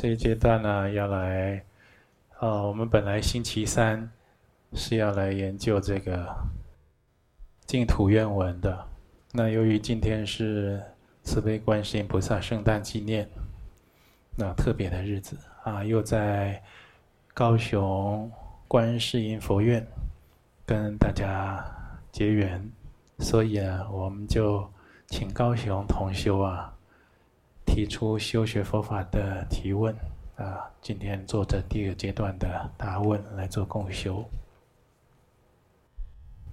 这一阶段呢，要来，呃，我们本来星期三是要来研究这个净土愿文的。那由于今天是慈悲观世音菩萨圣诞纪念，那特别的日子啊，又在高雄观世音佛院跟大家结缘，所以啊，我们就请高雄同修啊。提出修学佛法的提问啊，今天做这第二阶段的答问来做共修。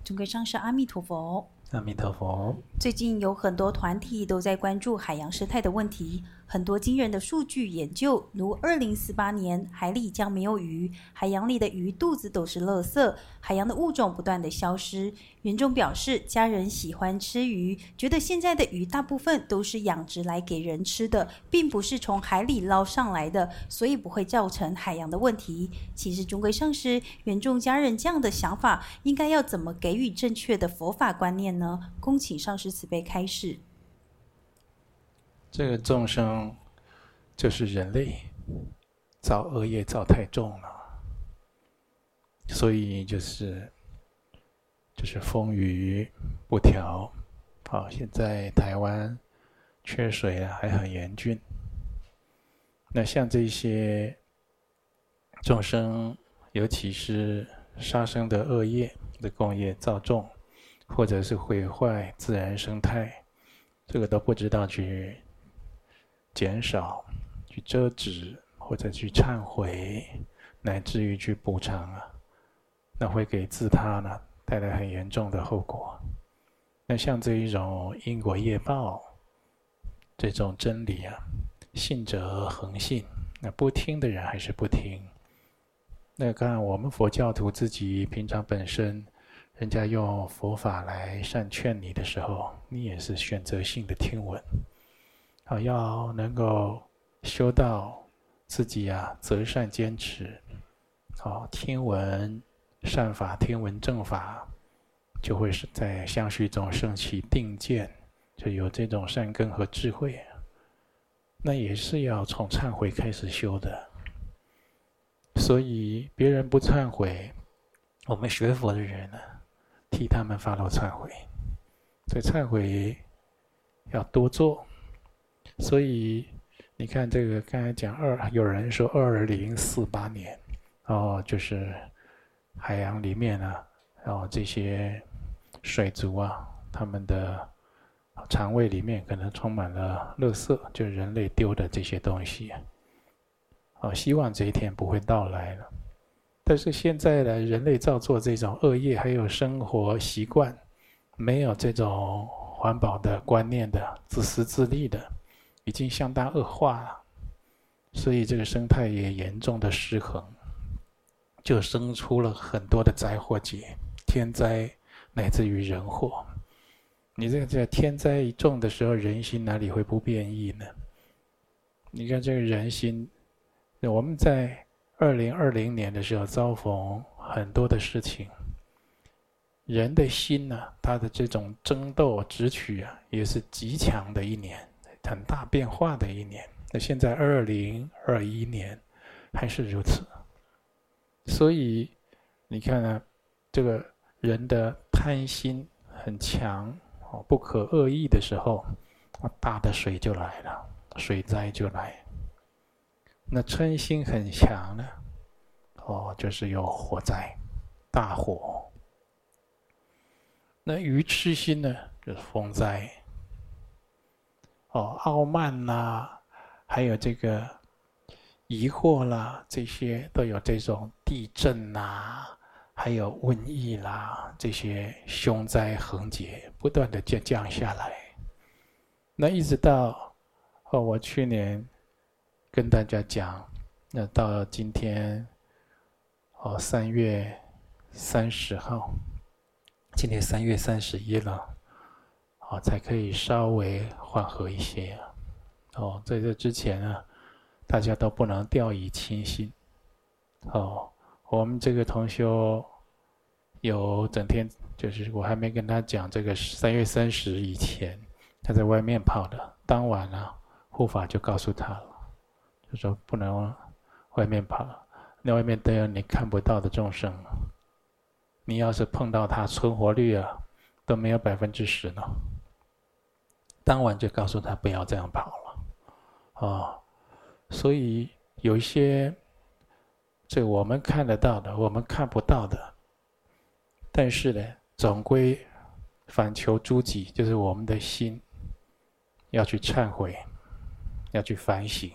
尊贵上师阿弥陀佛。阿弥陀佛。最近有很多团体都在关注海洋生态的问题。很多惊人的数据研究，如二零四八年海里将没有鱼，海洋里的鱼肚子都是垃圾，海洋的物种不断的消失。原众表示，家人喜欢吃鱼，觉得现在的鱼大部分都是养殖来给人吃的，并不是从海里捞上来的，所以不会造成海洋的问题。其实，尊贵上师，原众家人这样的想法，应该要怎么给予正确的佛法观念呢？恭请上师慈悲开示。这个众生就是人类造恶业造太重了，所以就是就是风雨不调。好，现在台湾缺水啊，还很严峻。那像这些众生，尤其是杀生的恶业的共业造重，或者是毁坏自然生态，这个都不知道去。减少，去遮止，或者去忏悔，乃至于去补偿啊，那会给自他呢带来很严重的后果。那像这一种因果业报这种真理啊，信者恒信，那不听的人还是不听。那看我们佛教徒自己平常本身，人家用佛法来善劝你的时候，你也是选择性的听闻。好，要能够修到自己啊，择善坚持。好，听闻善法，听闻正法，就会是在相续中升起定见，就有这种善根和智慧。那也是要从忏悔开始修的。所以别人不忏悔，我们学佛的人呢，替他们发露忏悔。所以忏悔要多做。所以你看，这个刚才讲二，有人说二零四八年，哦，就是海洋里面呢啊，哦，这些水族啊，他们的肠胃里面可能充满了垃圾，就是人类丢的这些东西。哦，希望这一天不会到来了。但是现在呢，人类造作这种恶业，还有生活习惯，没有这种环保的观念的，自私自利的。已经相当恶化了，所以这个生态也严重的失衡，就生出了很多的灾祸劫、天灾，乃至于人祸。你这个在天灾一重的时候，人心哪里会不变异呢？你看这个人心，我们在二零二零年的时候遭逢很多的事情，人的心呢，他的这种争斗、直取啊，也是极强的一年。很大变化的一年，那现在二零二一年还是如此，所以你看呢，这个人的贪心很强哦，不可恶意的时候，大的水就来了，水灾就来。那嗔心很强呢，哦，就是有火灾，大火。那愚痴心呢，就是风灾。哦，傲慢呐、啊，还有这个疑惑啦，这些都有这种地震呐、啊，还有瘟疫啦，这些凶灾横劫不断的降降下来。那一直到哦，我去年跟大家讲，那到今天哦，三月三十号，今天三月三十一了。哦，才可以稍微缓和一些。哦，在这之前啊，大家都不能掉以轻心。哦，我们这个同修有整天，就是我还没跟他讲这个三月三十以前，他在外面跑的。当晚啊，护法就告诉他了，就说不能外面跑，那外面都有你看不到的众生。你要是碰到他，存活率啊都没有百分之十呢。当晚就告诉他不要这样跑了，啊、哦，所以有一些这我们看得到的，我们看不到的，但是呢，总归反求诸己，就是我们的心要去忏悔，要去反省。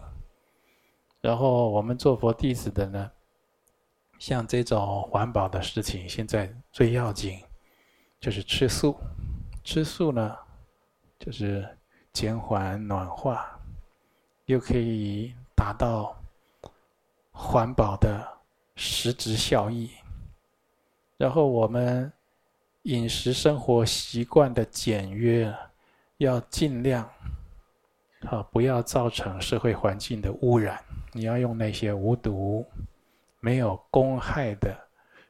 然后我们做佛弟子的呢，像这种环保的事情，现在最要紧就是吃素，吃素呢。就是减缓暖化，又可以达到环保的实质效益。然后我们饮食生活习惯的简约，要尽量啊，不要造成社会环境的污染。你要用那些无毒、没有公害的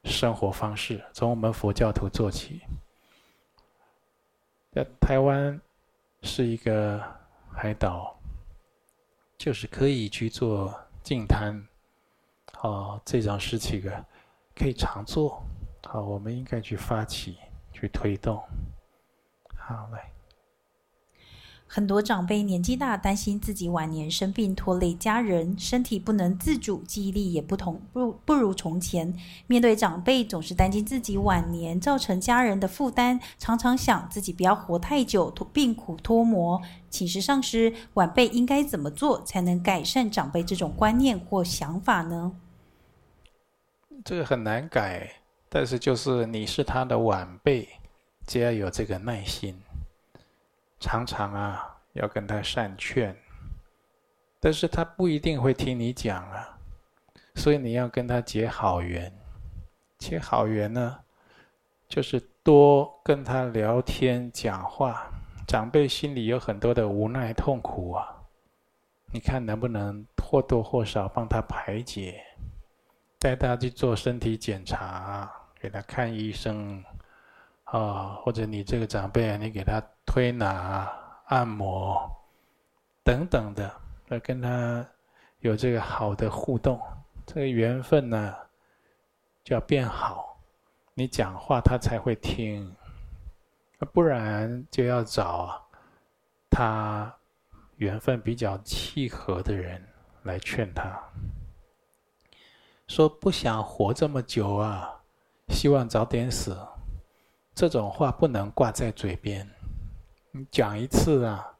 生活方式，从我们佛教徒做起。在台湾。是一个海岛，就是可以去做净滩，哦，这种事情啊，可以常做，好，我们应该去发起，去推动，好，嘞。很多长辈年纪大，担心自己晚年生病拖累家人，身体不能自主，记忆力也不同不不如从前。面对长辈，总是担心自己晚年造成家人的负担，常常想自己不要活太久，病苦拖磨。请示上师，晚辈应该怎么做才能改善长辈这种观念或想法呢？这个很难改，但是就是你是他的晚辈，就要有这个耐心。常常啊，要跟他善劝，但是他不一定会听你讲啊，所以你要跟他结好缘。结好缘呢，就是多跟他聊天讲话。长辈心里有很多的无奈痛苦啊，你看能不能或多或少帮他排解？带他去做身体检查，给他看医生。啊、或者你这个长辈啊，你给他推拿、按摩等等的，来跟他有这个好的互动，这个缘分呢就要变好，你讲话他才会听，不然就要找他缘分比较契合的人来劝他，说不想活这么久啊，希望早点死。这种话不能挂在嘴边，你讲一次啊，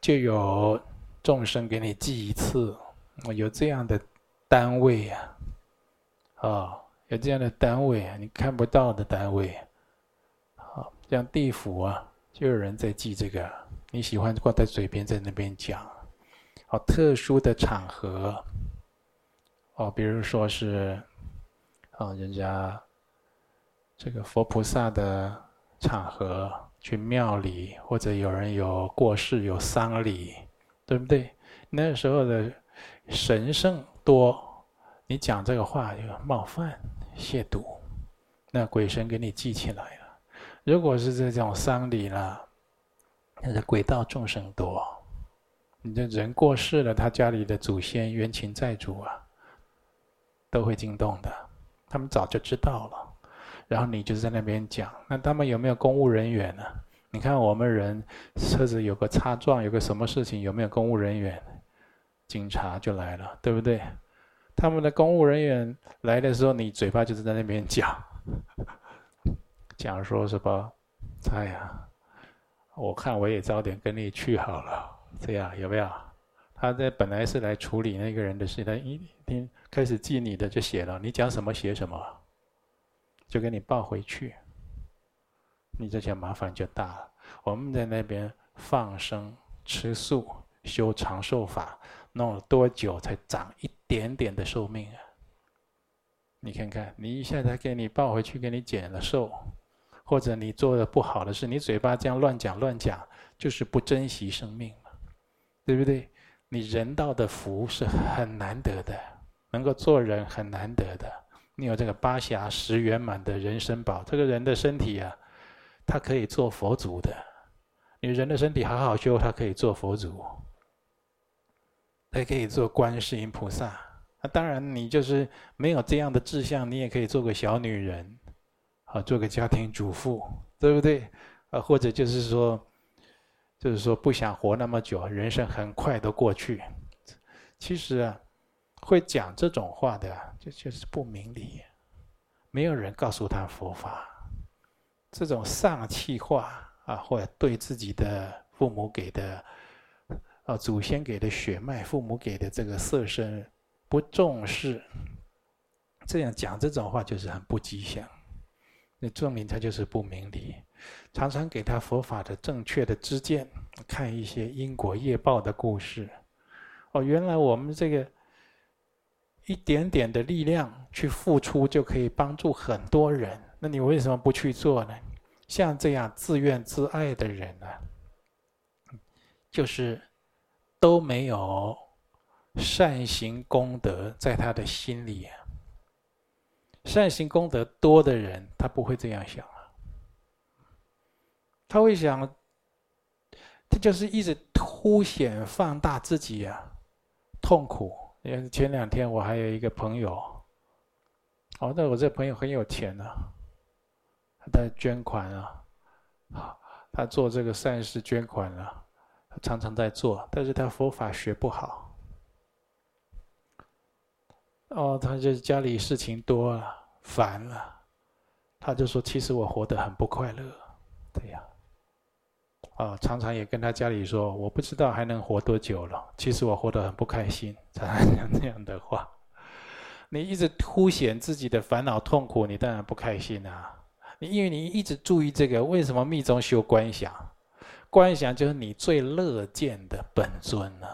就有众生给你记一次，有这样的单位啊，啊，有这样的单位啊，你看不到的单位，啊，像地府啊，就有人在记这个，你喜欢挂在嘴边，在那边讲，好，特殊的场合，哦，比如说是，啊，人家。这个佛菩萨的场合，去庙里，或者有人有过世有丧礼，对不对？那时候的神圣多，你讲这个话就冒犯、亵渎，那鬼神给你记起来了。如果是这种丧礼了，那是鬼道众生多，你这人过世了，他家里的祖先冤亲债主啊，都会惊动的，他们早就知道了。然后你就在那边讲，那他们有没有公务人员呢？你看我们人车子有个擦撞，有个什么事情，有没有公务人员？警察就来了，对不对？他们的公务人员来的时候，你嘴巴就是在那边讲，讲说什么？哎呀，我看我也早点跟你去好了，这样有没有？他在本来是来处理那个人的事，他一听开始记你的就写了，你讲什么写什么。就给你抱回去，你这些麻烦就大了。我们在那边放生、吃素、修长寿法，弄了多久才长一点点的寿命啊？你看看，你一下子给你抱回去，给你减了寿，或者你做的不好的事，你嘴巴这样乱讲乱讲，就是不珍惜生命嘛，对不对？你人道的福是很难得的，能够做人很难得的。你有这个八暇十圆满的人生宝，这个人的身体啊，他可以做佛祖的。你人的身体好好修，他可以做佛祖。还可以做观世音菩萨。那当然，你就是没有这样的志向，你也可以做个小女人，啊，做个家庭主妇，对不对？啊，或者就是说，就是说不想活那么久，人生很快都过去。其实啊，会讲这种话的，就就是不明理，没有人告诉他佛法。这种丧气话啊，或者对自己的父母给的，啊，祖先给的血脉，父母给的这个色身不重视，这样讲这种话就是很不吉祥。那证明他就是不明理。常常给他佛法的正确的知见，看一些因果业报的故事。哦，原来我们这个一点点的力量去付出，就可以帮助很多人。那你为什么不去做呢？像这样自怨自艾的人呢，就是都没有善行功德在他的心里。善行功德多的人，他不会这样想啊。他会想，他就是一直凸显放大自己啊，痛苦。因为前两天我还有一个朋友，哦，那我这朋友很有钱呢。他在捐款啊，他做这个善事捐款啊，他常常在做，但是他佛法学不好。哦，他就家里事情多了，烦了，他就说：“其实我活得很不快乐。”这样，啊，常常也跟他家里说：“我不知道还能活多久了。”其实我活得很不开心，常常讲这样的话。你一直凸显自己的烦恼痛苦，你当然不开心啊。你因为你一直注意这个，为什么密宗修观想？观想就是你最乐见的本尊呢？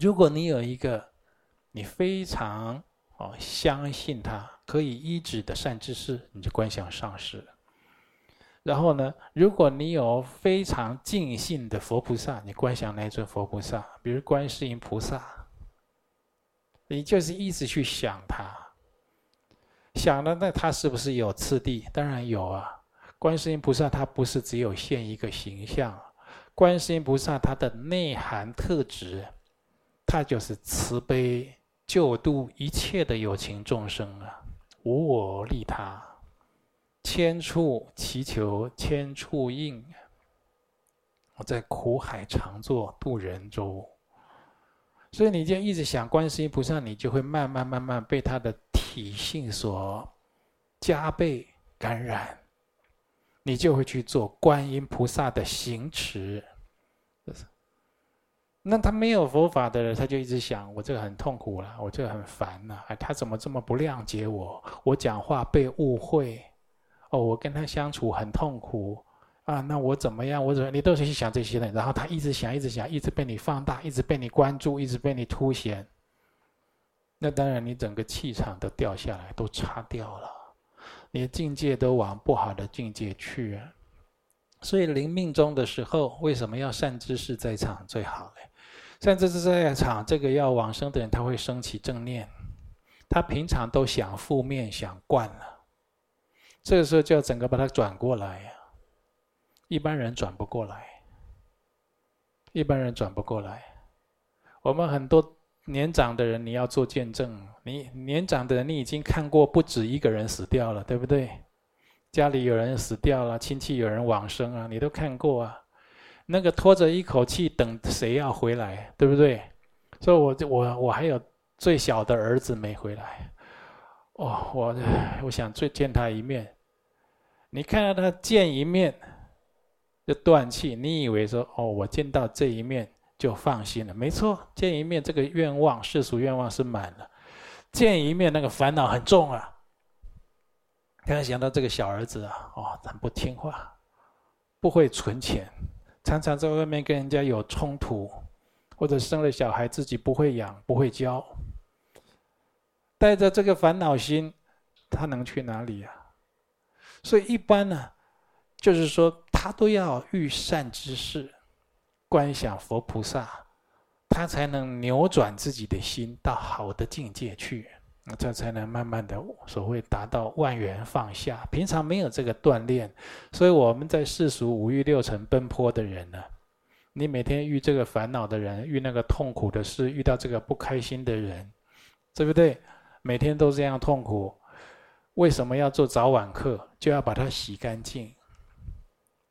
如果你有一个你非常哦相信他可以医治的善知识，你就观想上师。然后呢，如果你有非常尽信的佛菩萨，你观想那尊佛菩萨，比如观世音菩萨，你就是一直去想他。想了，那他是不是有次第？当然有啊。观世音菩萨他不是只有现一个形象，观世音菩萨他的内涵特质，他就是慈悲救度一切的有情众生啊，无我利他，千处祈求千处应。我在苦海常作渡人舟，所以你就一直想观世音菩萨，你就会慢慢慢慢被他的。体性所加倍感染，你就会去做观音菩萨的行持。那他没有佛法的人，他就一直想：我这个很痛苦了，我这个很烦了。哎，他怎么这么不谅解我？我讲话被误会，哦，我跟他相处很痛苦啊。那我怎么样？我怎么？你都是去想这些的。然后他一直想，一直想，一直被你放大，一直被你关注，一直被你凸显。那当然，你整个气场都掉下来，都差掉了，你的境界都往不好的境界去啊。所以临命终的时候，为什么要善知识在场最好呢？善知识在场，这个要往生的人，他会升起正念。他平常都想负面，想惯了，这个时候就要整个把它转过来呀。一般人转不过来，一般人转不过来。我们很多。年长的人，你要做见证。你年长的人，你已经看过不止一个人死掉了，对不对？家里有人死掉了，亲戚有人往生啊，你都看过啊。那个拖着一口气等谁要回来，对不对？所以我，我我我还有最小的儿子没回来。哦，我我想最见他一面。你看到他见一面就断气，你以为说哦，我见到这一面。就放心了，没错，见一面这个愿望，世俗愿望是满了，见一面那个烦恼很重啊。刚才想到这个小儿子啊，哦，很不听话，不会存钱，常常在外面跟人家有冲突，或者生了小孩自己不会养，不会教，带着这个烦恼心，他能去哪里呀？所以一般呢，就是说他都要遇善知识。观想佛菩萨，他才能扭转自己的心到好的境界去，这才能慢慢的所谓达到万缘放下。平常没有这个锻炼，所以我们在世俗五欲六尘奔波的人呢，你每天遇这个烦恼的人，遇那个痛苦的事，遇到这个不开心的人，对不对？每天都这样痛苦，为什么要做早晚课？就要把它洗干净，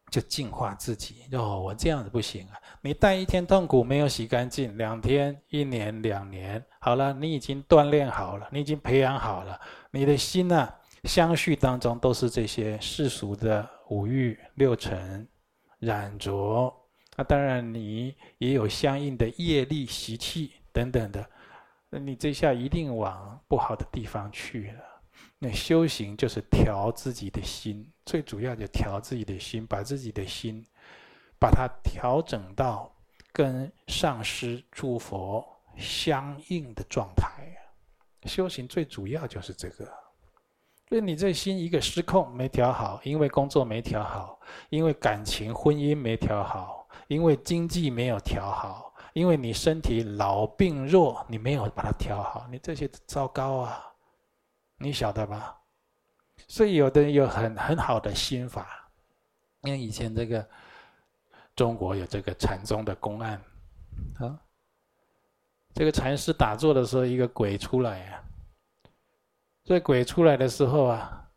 就净化自己。哦，我这样子不行啊！你带一天痛苦没有洗干净，两天、一年、两年，好了，你已经锻炼好了，你已经培养好了，你的心呢、相续当中都是这些世俗的五欲六尘染着。那当然，你也有相应的业力习气等等的，那你这下一定往不好的地方去了。那修行就是调自己的心，最主要就调自己的心，把自己的心，把它调整到跟上师诸佛相应的状态。修行最主要就是这个。所以你这心一个失控没调好，因为工作没调好，因为感情婚姻没调好。因为经济没有调好，因为你身体老病弱，你没有把它调好，你这些糟糕啊，你晓得吧？所以有的人有很很好的心法，因为以前这个中国有这个禅宗的公案啊，这个禅师打坐的时候，一个鬼出来啊，这鬼出来的时候啊，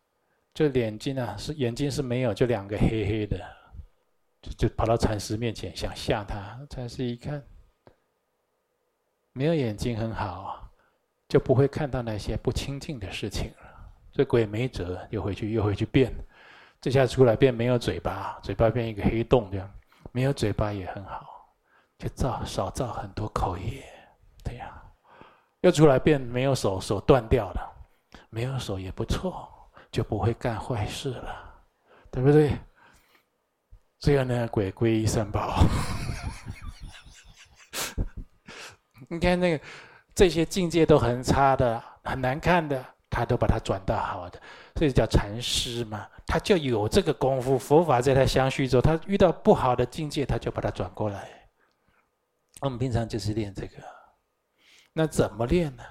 这眼睛啊是眼睛是没有，就两个黑黑的。就就跑到禅师面前想吓他，禅师一看，没有眼睛很好，就不会看到那些不清净的事情了。这鬼没辙，又回去又回去变，这下出来变没有嘴巴，嘴巴变一个黑洞这样，没有嘴巴也很好，就造少造很多口业，对呀。又出来变没有手，手断掉了，没有手也不错，就不会干坏事了，对不对？这样呢，鬼归三宝。你看那个这些境界都很差的、很难看的，他都把它转到好的，所以叫禅师嘛。他就有这个功夫，佛法在他相续之后，他遇到不好的境界，他就把它转过来。我们平常就是练这个，那怎么练呢？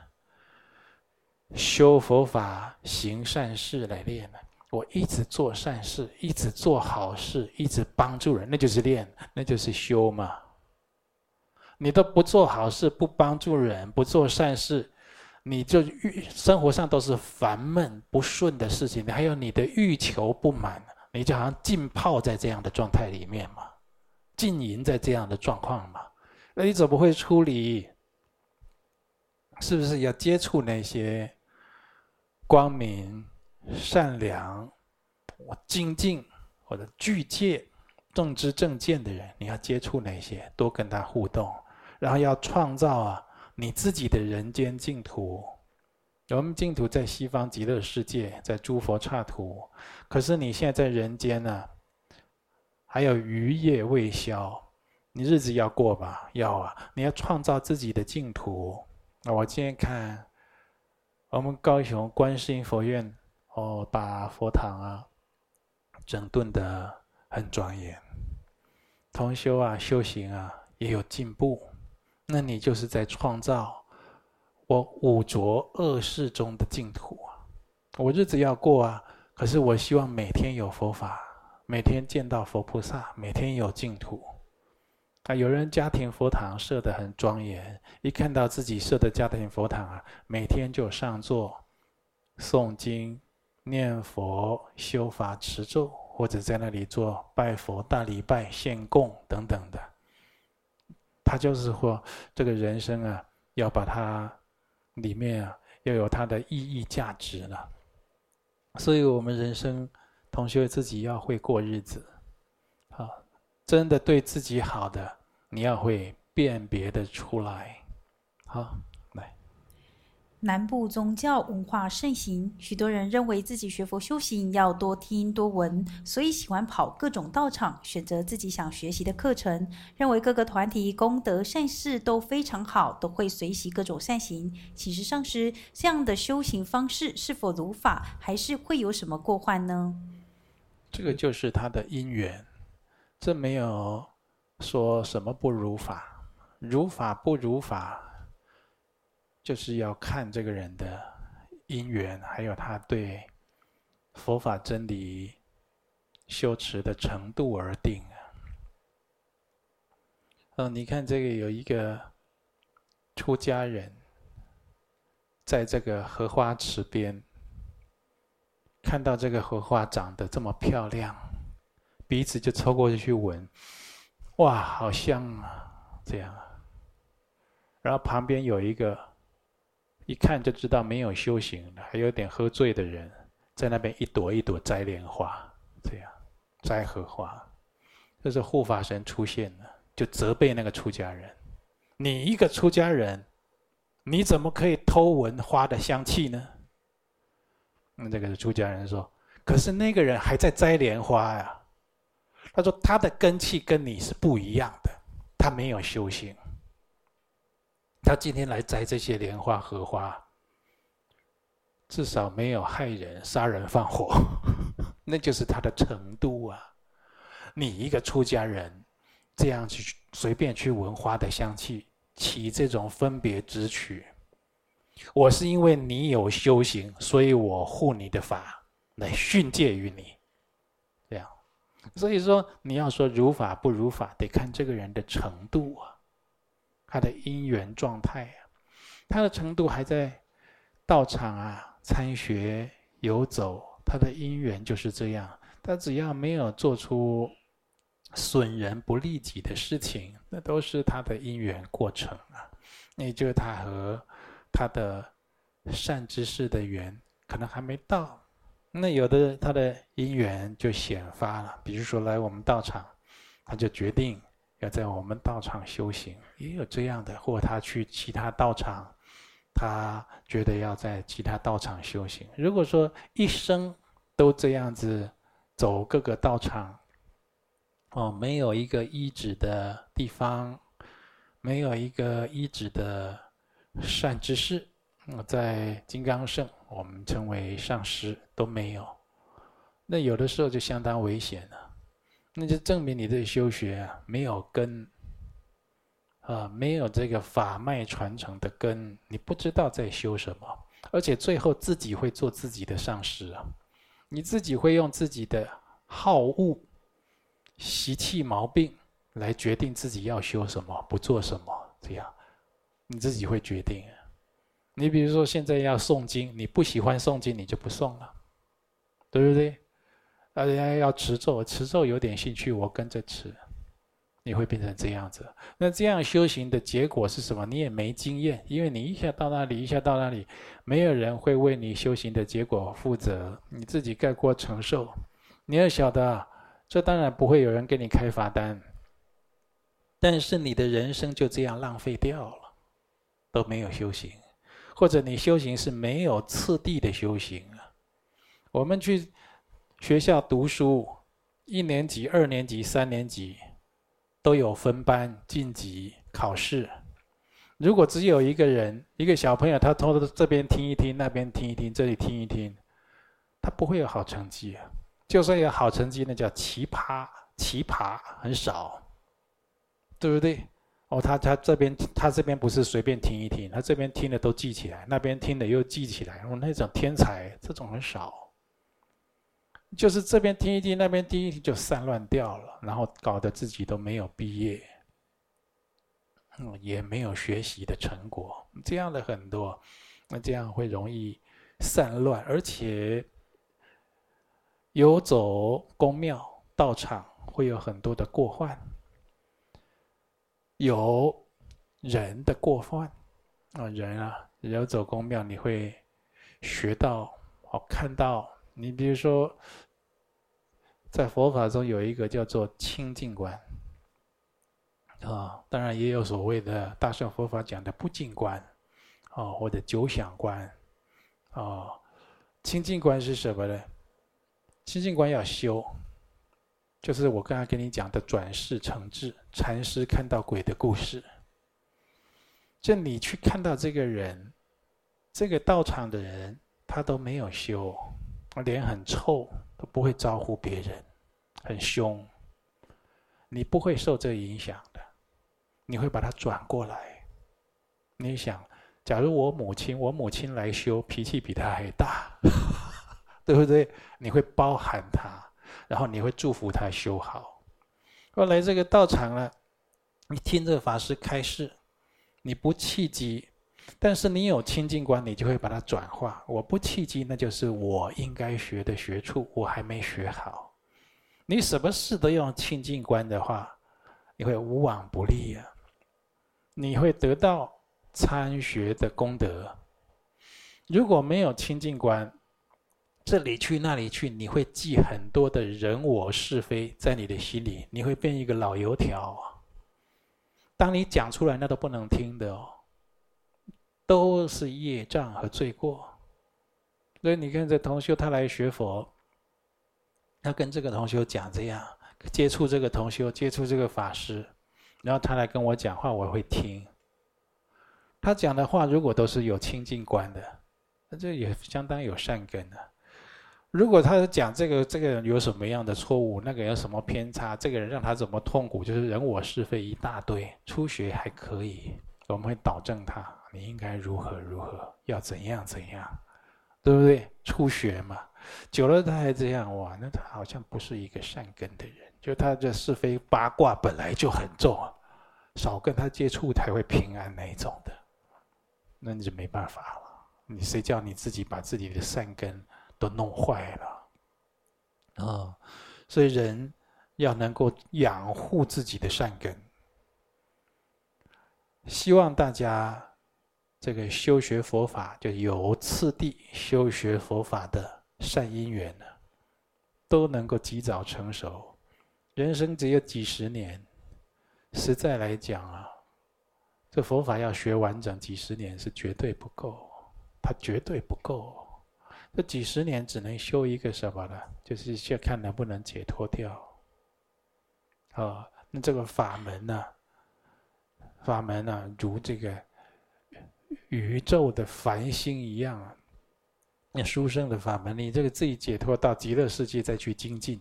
修佛法、行善事来练呢？我一直做善事，一直做好事，一直帮助人，那就是练，那就是修嘛。你都不做好事，不帮助人，不做善事，你就欲生活上都是烦闷不顺的事情，你还有你的欲求不满，你就好像浸泡在这样的状态里面嘛，浸淫在这样的状况嘛，那你怎么会处理？是不是要接触那些光明？善良，我精进，或者具戒、正知正见的人，你要接触那些，多跟他互动，然后要创造啊你自己的人间净土。我们净土在西方极乐世界，在诸佛刹土，可是你现在在人间呢、啊，还有余业未消，你日子要过吧？要啊！你要创造自己的净土。那我今天看，我们高雄观世音佛院。哦，把佛堂啊整顿的很庄严，同修啊修行啊也有进步，那你就是在创造我五浊恶世中的净土啊！我日子要过啊，可是我希望每天有佛法，每天见到佛菩萨，每天有净土。啊，有人家庭佛堂设得很庄严，一看到自己设的家庭佛堂啊，每天就上座诵经。念佛、修法、持咒，或者在那里做拜佛、大礼拜、献供等等的，他就是说，这个人生啊，要把它里面啊，要有它的意义价值了。所以我们人生，同学自己要会过日子，啊，真的对自己好的，你要会辨别的出来，好。南部宗教文化盛行，许多人认为自己学佛修行要多听多闻，所以喜欢跑各种道场，选择自己想学习的课程。认为各个团体功德善事都非常好，都会随喜各种善行。其实上师这样的修行方式是否如法，还是会有什么过患呢？这个就是他的因缘，这没有说什么不如法，如法不如法。就是要看这个人的因缘，还有他对佛法真理修持的程度而定啊。嗯，你看这个有一个出家人，在这个荷花池边，看到这个荷花长得这么漂亮，鼻子就凑过去去闻，哇，好香啊！这样啊，然后旁边有一个，一看就知道没有修行，还有点喝醉的人，在那边一朵一朵摘莲花，这样摘荷花，这是护法神出现了，就责备那个出家人：你一个出家人。你怎么可以偷闻花的香气呢？那这个出家人说：“可是那个人还在摘莲花呀。”他说：“他的根气跟你是不一样的，他没有修行。他今天来摘这些莲花荷花，至少没有害人、杀人放火，那就是他的程度啊。你一个出家人，这样去随便去闻花的香气。”起这种分别执取，我是因为你有修行，所以我护你的法来训诫于你，这样。所以说，你要说如法不如法，得看这个人的程度啊，他的因缘状态啊，他的程度还在道场啊参学游走，他的因缘就是这样。他只要没有做出。损人不利己的事情，那都是他的因缘过程啊。也就是他和他的善知识的缘可能还没到，那有的他的因缘就显发了。比如说来我们道场，他就决定要在我们道场修行，也有这样的；或他去其他道场，他觉得要在其他道场修行。如果说一生都这样子走各个道场。哦，没有一个依止的地方，没有一个依止的善知识。在金刚圣，我们称为上师都没有。那有的时候就相当危险了。那就证明你这修学啊，没有根，啊，没有这个法脉传承的根，你不知道在修什么，而且最后自己会做自己的上师啊，你自己会用自己的好恶。习气毛病来决定自己要修什么，不做什么，这样你自己会决定。你比如说现在要诵经，你不喜欢诵经，你就不诵了，对不对？大家要持咒，持咒有点兴趣，我跟着持，你会变成这样子。那这样修行的结果是什么？你也没经验，因为你一下到那里，一下到那里，没有人会为你修行的结果负责，你自己概过承受。你要晓得。这当然不会有人给你开罚单，但是你的人生就这样浪费掉了，都没有修行，或者你修行是没有次第的修行啊。我们去学校读书，一年级、二年级、三年级都有分班晋级考试。如果只有一个人，一个小朋友，他偷偷这边听一听，那边听一听，这里听一听，他不会有好成绩啊。就算有好成绩，那叫奇葩，奇葩很少，对不对？哦，他他这边他这边不是随便听一听，他这边听的都记起来，那边听的又记起来。哦，那种天才这种很少，就是这边听一听，那边听一听就散乱掉了，然后搞得自己都没有毕业，嗯，也没有学习的成果，这样的很多，那这样会容易散乱，而且。游走宫庙道场会有很多的过患，有人的过患啊，人啊，游走宫庙你会学到哦，看到你比如说，在佛法中有一个叫做清净观啊，当然也有所谓的大乘佛法讲的不净观啊，或者九想观啊，清净观是什么呢？清净观要修，就是我刚才跟你讲的转世成智禅师看到鬼的故事。就你去看到这个人，这个道场的人，他都没有修，脸很臭，不会招呼别人，很凶。你不会受这影响的，你会把它转过来。你想，假如我母亲，我母亲来修，脾气比他还大。对不对？你会包含他，然后你会祝福他修好。后来这个道场呢，你听这个法师开示，你不气急，但是你有清净观，你就会把它转化。我不契机，那就是我应该学的学处，我还没学好。你什么事都用清净观的话，你会无往不利呀、啊。你会得到参学的功德。如果没有清净观，这里去那里去，你会记很多的人我是非在你的心里，你会变一个老油条。当你讲出来，那都不能听的哦，都是业障和罪过。所以你看，这同修他来学佛，他跟这个同修讲这样，接触这个同修，接触这个法师，然后他来跟我讲话，我会听。他讲的话如果都是有清净观的，那这也相当有善根的。如果他讲这个这个人有什么样的错误，那个人有什么偏差，这个人让他怎么痛苦，就是人我是非一大堆。初学还可以，我们会导正他，你应该如何如何，要怎样怎样，对不对？初学嘛，久了他还这样，哇，那他好像不是一个善根的人，就他的是非八卦本来就很重，少跟他接触才会平安那一种的，那你就没办法了。你谁叫你自己把自己的善根？都弄坏了，啊、哦！所以人要能够养护自己的善根。希望大家这个修学佛法，就有次第修学佛法的善因缘呢，都能够及早成熟。人生只有几十年，实在来讲啊，这佛法要学完整，几十年是绝对不够，它绝对不够。这几十年只能修一个什么呢？就是先看能不能解脱掉。啊、哦，那这个法门呢、法门呢、如这个宇宙的繁星一样啊！那书生的法门，你这个自己解脱到极乐世界再去精进，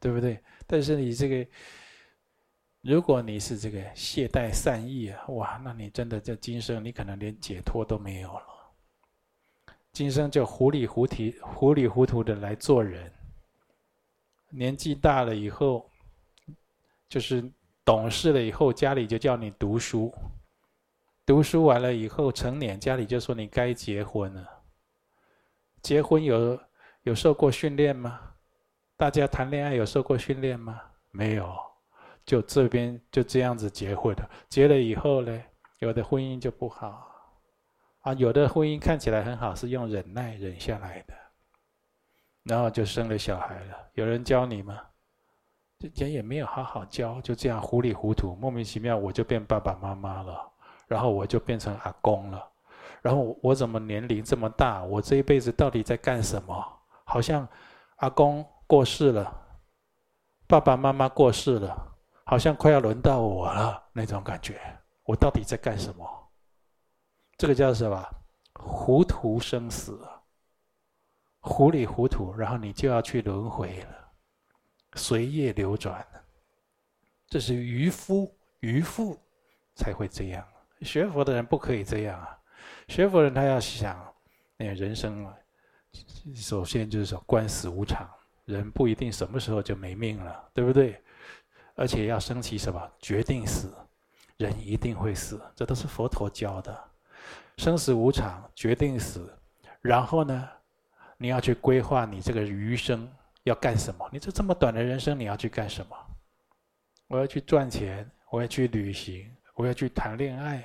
对不对？但是你这个，如果你是这个懈怠善意啊，哇，那你真的这今生你可能连解脱都没有了。今生就糊里糊涂、糊里糊涂的来做人。年纪大了以后，就是懂事了以后，家里就叫你读书。读书完了以后，成年家里就说你该结婚了。结婚有有受过训练吗？大家谈恋爱有受过训练吗？没有，就这边就这样子结婚的。结了以后呢，有的婚姻就不好。啊，有的婚姻看起来很好，是用忍耐忍下来的，然后就生了小孩了。有人教你吗？之前也没有好好教，就这样糊里糊涂，莫名其妙我就变爸爸妈妈了，然后我就变成阿公了，然后我怎么年龄这么大？我这一辈子到底在干什么？好像阿公过世了，爸爸妈妈过世了，好像快要轮到我了那种感觉。我到底在干什么？这个叫什么？糊涂生死，糊里糊涂，然后你就要去轮回了，随业流转。这是愚夫愚妇才会这样。学佛的人不可以这样啊！学佛人他要想，那人生啊，首先就是说观死无常，人不一定什么时候就没命了，对不对？而且要升起什么？决定死，人一定会死，这都是佛陀教的。生死无常，决定死。然后呢，你要去规划你这个余生要干什么？你这这么短的人生，你要去干什么？我要去赚钱，我要去旅行，我要去谈恋爱，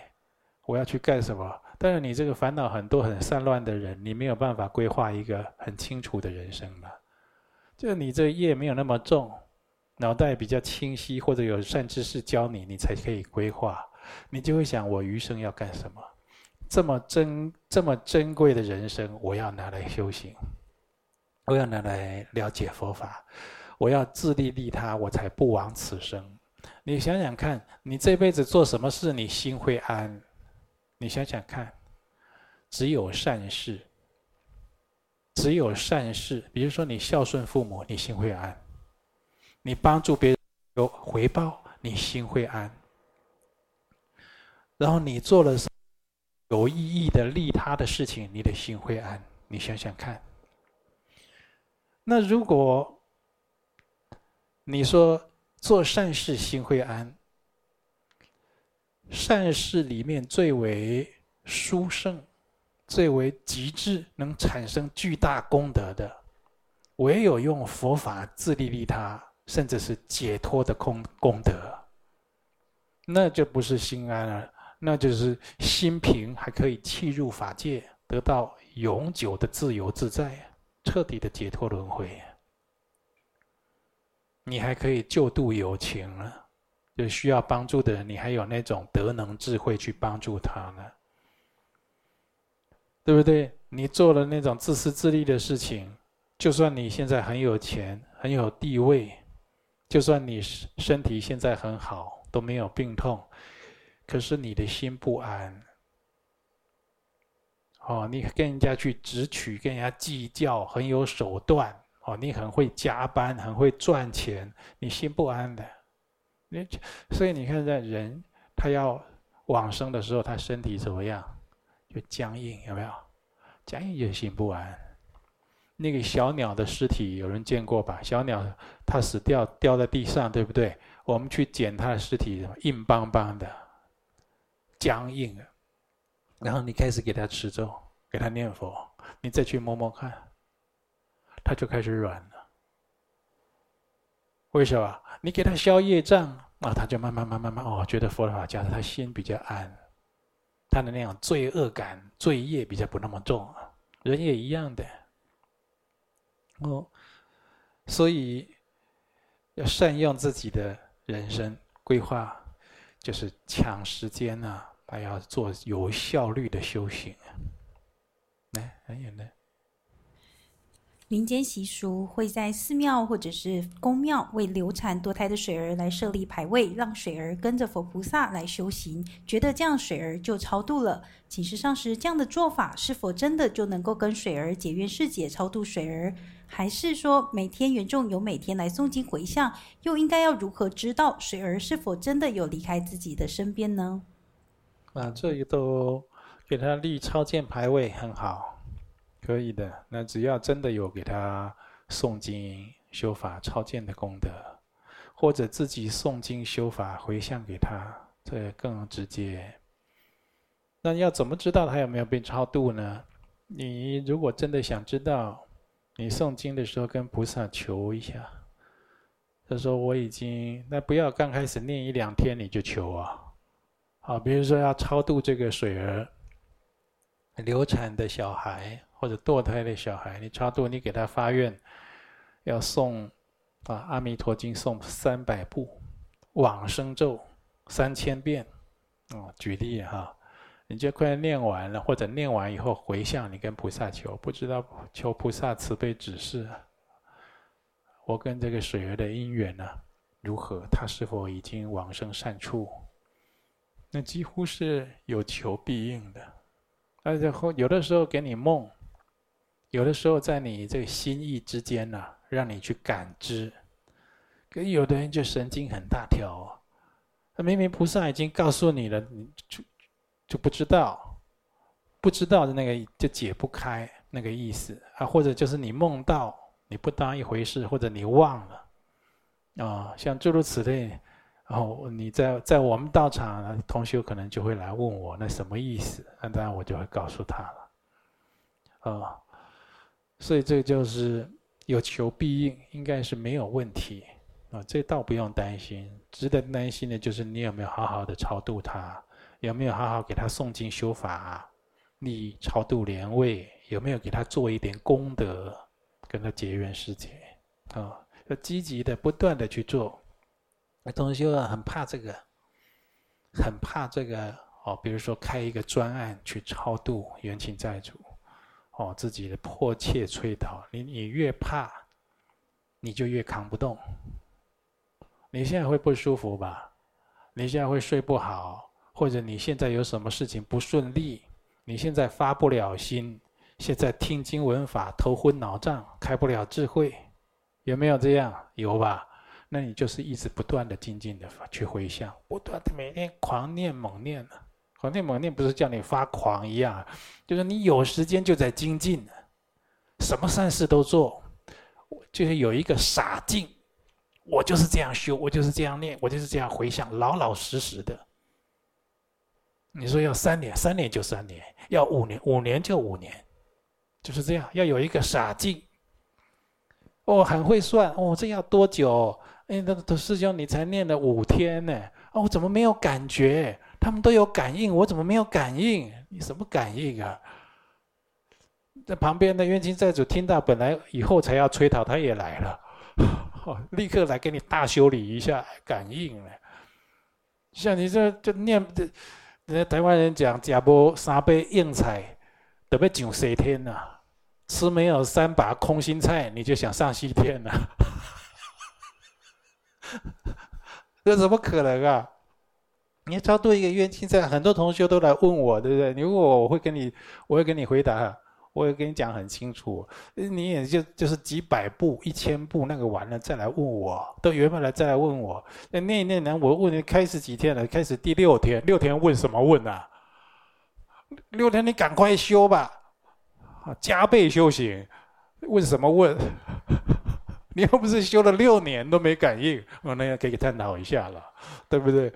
我要去干什么？但是你这个烦恼很多、很散乱的人，你没有办法规划一个很清楚的人生嘛？就你这业没有那么重，脑袋比较清晰，或者有善知识教你，你才可以规划。你就会想：我余生要干什么？这么珍这么珍贵的人生，我要拿来修行，我要拿来了解佛法，我要自利利他，我才不枉此生。你想想看，你这辈子做什么事，你心会安？你想想看，只有善事，只有善事。比如说，你孝顺父母，你心会安；你帮助别人有回报，你心会安。然后你做了？有意义的利他的事情，你的心会安。你想想看，那如果你说做善事心会安，善事里面最为殊胜、最为极致，能产生巨大功德的，唯有用佛法自利利他，甚至是解脱的功功德，那就不是心安了，那就是心平，还可以弃入法界，得到永久的自由自在，彻底的解脱轮回。你还可以救度有情了，就需要帮助的人，你还有那种德能智慧去帮助他呢，对不对？你做了那种自私自利的事情，就算你现在很有钱、很有地位，就算你身体现在很好，都没有病痛，可是你的心不安。哦，你跟人家去直取，跟人家计较，很有手段。哦，你很会加班，很会赚钱，你心不安的。你所以你看，在人他要往生的时候，他身体怎么样？就僵硬，有没有？僵硬就心不安。那个小鸟的尸体有人见过吧？小鸟它死掉掉在地上，对不对？我们去捡它的尸体，硬邦邦的，僵硬。然后你开始给它吃咒，给它念佛，你再去摸摸看。他就开始软了，为什么？你给他消业障啊，他就慢慢慢慢慢哦，觉得佛法教他心比较安，他的那种罪恶感、罪业比较不那么重。人也一样的，哦，所以要善用自己的人生规划，就是抢时间啊，还要做有效率的修行。来，还有呢。民间习俗会在寺庙或者是宫庙为流产堕胎的水儿来设立牌位，让水儿跟着佛菩萨来修行，觉得这样水儿就超度了。请示上师，这样的做法是否真的就能够跟水儿结缘释解超度水儿？还是说每天缘众有每天来诵经回向，又应该要如何知道水儿是否真的有离开自己的身边呢？啊，这个都给他立超荐牌位很好。可以的，那只要真的有给他诵经修法超荐的功德，或者自己诵经修法回向给他，这更直接。那要怎么知道他有没有被超度呢？你如果真的想知道，你诵经的时候跟菩萨求一下，他说我已经，那不要刚开始念一两天你就求啊，好，比如说要超度这个水儿，流产的小孩。或者堕胎的小孩，你超度，你给他发愿，要送啊《阿弥陀经》送三百部，往生咒三千遍，哦，举例哈，你就快念完了，或者念完以后回向，你跟菩萨求，不知道求菩萨慈悲指示，我跟这个水儿的姻缘呢如何？他是否已经往生善处？那几乎是有求必应的，而且后有的时候给你梦。有的时候，在你这个心意之间呢、让你去感知。可有的人就神经很大条啊，他明明菩萨已经告诉你了，你就就不知道，不知道的那个就解不开那个意思啊，或者就是你梦到你不当一回事，或者你忘了啊，像诸如此类。然后你在在我们道场，同学可能就会来问我，那什么意思？那当然我就会告诉他了，啊。所以这就是有求必应，应该是没有问题啊，这倒不用担心。值得担心的就是你有没有好好的超度他，有没有好好给他诵经修法，你超度莲位，有没有给他做一点功德，跟他结缘释解啊？要积极的、不断的去做。那同学啊，很怕这个，很怕这个哦，比如说开一个专案去超度冤亲债主。哦，自己的迫切催讨，你你越怕，你就越扛不动。你现在会不舒服吧？你现在会睡不好，或者你现在有什么事情不顺利？你现在发不了心，现在听经闻法头昏脑胀，开不了智慧，有没有这样？有吧？那你就是一直不断的静静的去回向，不断的每天狂念猛念狂念猛念不是叫你发狂一样，就是你有时间就在精进，什么善事都做，就是有一个傻劲，我就是这样修，我就是这样念，我就是这样回向，老老实实的，你说要三年，三年就三年；要五年，五年就五年，就是这样。要有一个傻劲。哦，很会算哦，这要多久？哎，那师兄，你才念了五天呢？哦，我怎么没有感觉？他们都有感应，我怎么没有感应？你什么感应啊？在旁边的冤亲债主听到，本来以后才要催讨，他也来了，立刻来给你大修理一下，感应了。像你这就念，人家台湾人讲“假波三杯硬菜”，得被上西天呐？吃没有三把空心菜，你就想上西天了？这怎么可能啊？你超度一个冤亲债，很多同学都来问我，对不对？你问我，我会跟你，我会跟你回答，我会跟你讲很清楚。你也就就是几百步、一千步那个完了再来问我，都圆满了再来问我。那念一念呢？我问你开始几天了？开始第六天，六天问什么问啊？六天你赶快修吧，加倍修行。问什么问？你又不是修了六年都没感应，我那要可以探讨一下了，对不对？